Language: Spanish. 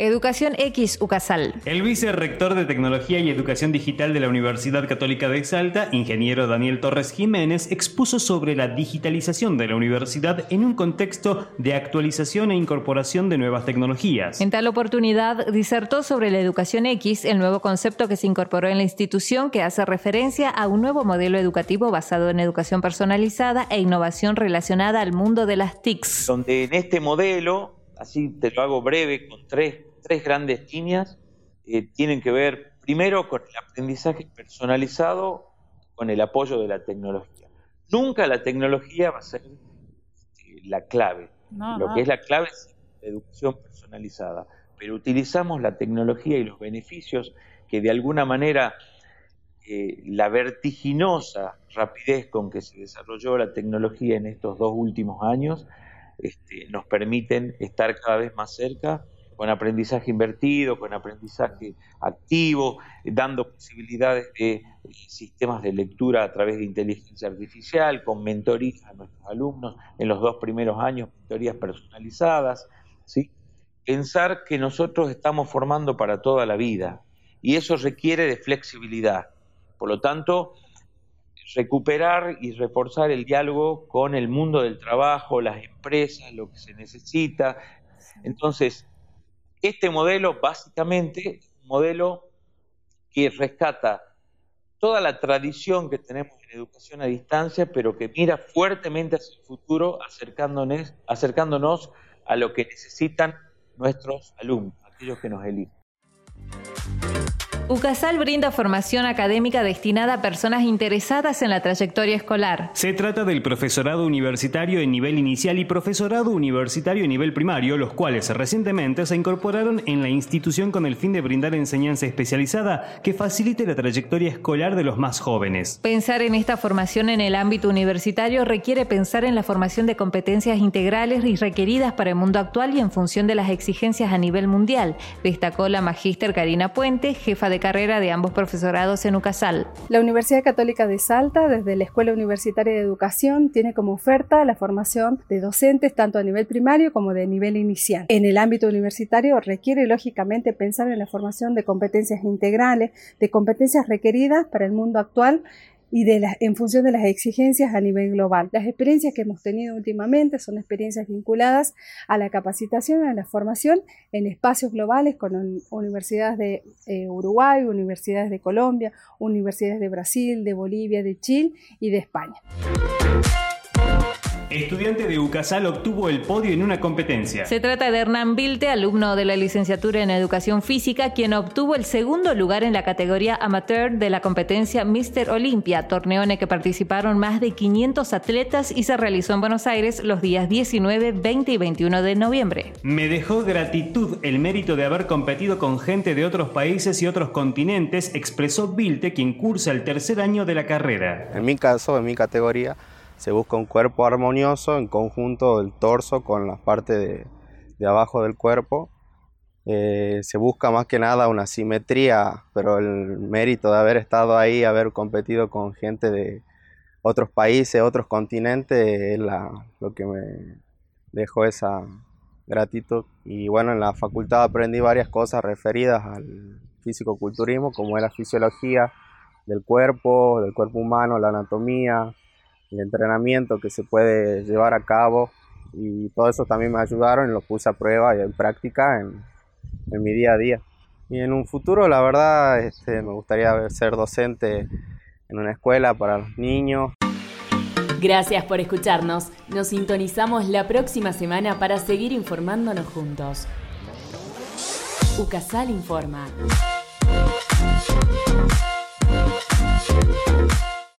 Educación X UCASAL. El vicerrector de Tecnología y Educación Digital de la Universidad Católica de Salta, ingeniero Daniel Torres Jiménez, expuso sobre la digitalización de la universidad en un contexto de actualización e incorporación de nuevas tecnologías. En tal oportunidad, disertó sobre la educación X, el nuevo concepto que se incorporó en la institución que hace referencia a un nuevo modelo educativo basado en educación personalizada e innovación relacionada al mundo de las TICs. Donde en este modelo, así te lo hago breve, con tres tres grandes líneas eh, tienen que ver primero con el aprendizaje personalizado, con el apoyo de la tecnología. Nunca la tecnología va a ser este, la clave. Lo que es la clave es la educación personalizada. Pero utilizamos la tecnología y los beneficios que de alguna manera eh, la vertiginosa rapidez con que se desarrolló la tecnología en estos dos últimos años este, nos permiten estar cada vez más cerca con aprendizaje invertido, con aprendizaje activo, dando posibilidades de eh, sistemas de lectura a través de inteligencia artificial, con mentorías a nuestros alumnos en los dos primeros años, mentorías personalizadas, ¿sí? Pensar que nosotros estamos formando para toda la vida y eso requiere de flexibilidad. Por lo tanto, recuperar y reforzar el diálogo con el mundo del trabajo, las empresas, lo que se necesita. Entonces, este modelo básicamente es un modelo que rescata toda la tradición que tenemos en educación a distancia, pero que mira fuertemente hacia el futuro, acercándonos, a lo que necesitan nuestros alumnos, aquellos que nos eligen. UCASAL brinda formación académica destinada a personas interesadas en la trayectoria escolar. Se trata del profesorado universitario en nivel inicial y profesorado universitario en nivel primario, los cuales recientemente se incorporaron en la institución con el fin de brindar enseñanza especializada que facilite la trayectoria escolar de los más jóvenes. Pensar en esta formación en el ámbito universitario requiere pensar en la formación de competencias integrales y requeridas para el mundo actual y en función de las exigencias a nivel mundial, destacó la magíster Karina Puente, jefa de carrera de ambos profesorados en UCASAL. La Universidad Católica de Salta, desde la Escuela Universitaria de Educación, tiene como oferta la formación de docentes tanto a nivel primario como de nivel inicial. En el ámbito universitario requiere lógicamente pensar en la formación de competencias integrales, de competencias requeridas para el mundo actual y de en función de las exigencias a nivel global. Las experiencias que hemos tenido últimamente son experiencias vinculadas a la capacitación, a la formación en espacios globales con universidades de eh, Uruguay, universidades de Colombia, universidades de Brasil, de Bolivia, de Chile y de España. Estudiante de UCASAL obtuvo el podio en una competencia. Se trata de Hernán Vilte, alumno de la licenciatura en Educación Física, quien obtuvo el segundo lugar en la categoría amateur de la competencia Mr. Olympia, torneo en el que participaron más de 500 atletas y se realizó en Buenos Aires los días 19, 20 y 21 de noviembre. Me dejó gratitud el mérito de haber competido con gente de otros países y otros continentes, expresó Vilte, quien cursa el tercer año de la carrera. En mi caso, en mi categoría, se busca un cuerpo armonioso en conjunto del torso con la parte de, abajo del cuerpo. Eh, se busca más que nada una simetría, pero el mérito de haber estado ahí, haber competido con gente de otros países, otros continentes, es lo que me dejó esa gratitud. Y bueno, en la facultad aprendí varias cosas referidas al físico-culturismo, como era fisiología del cuerpo, del cuerpo humano, la anatomía, el entrenamiento que se puede llevar a cabo y todo eso también me ayudaron lo puse a prueba y en práctica en, mi día a día. Y en un futuro, la verdad, este, me gustaría ser docente en una escuela para los niños. Gracias por escucharnos. Nos sintonizamos la próxima semana para seguir informándonos juntos. UCASAL informa.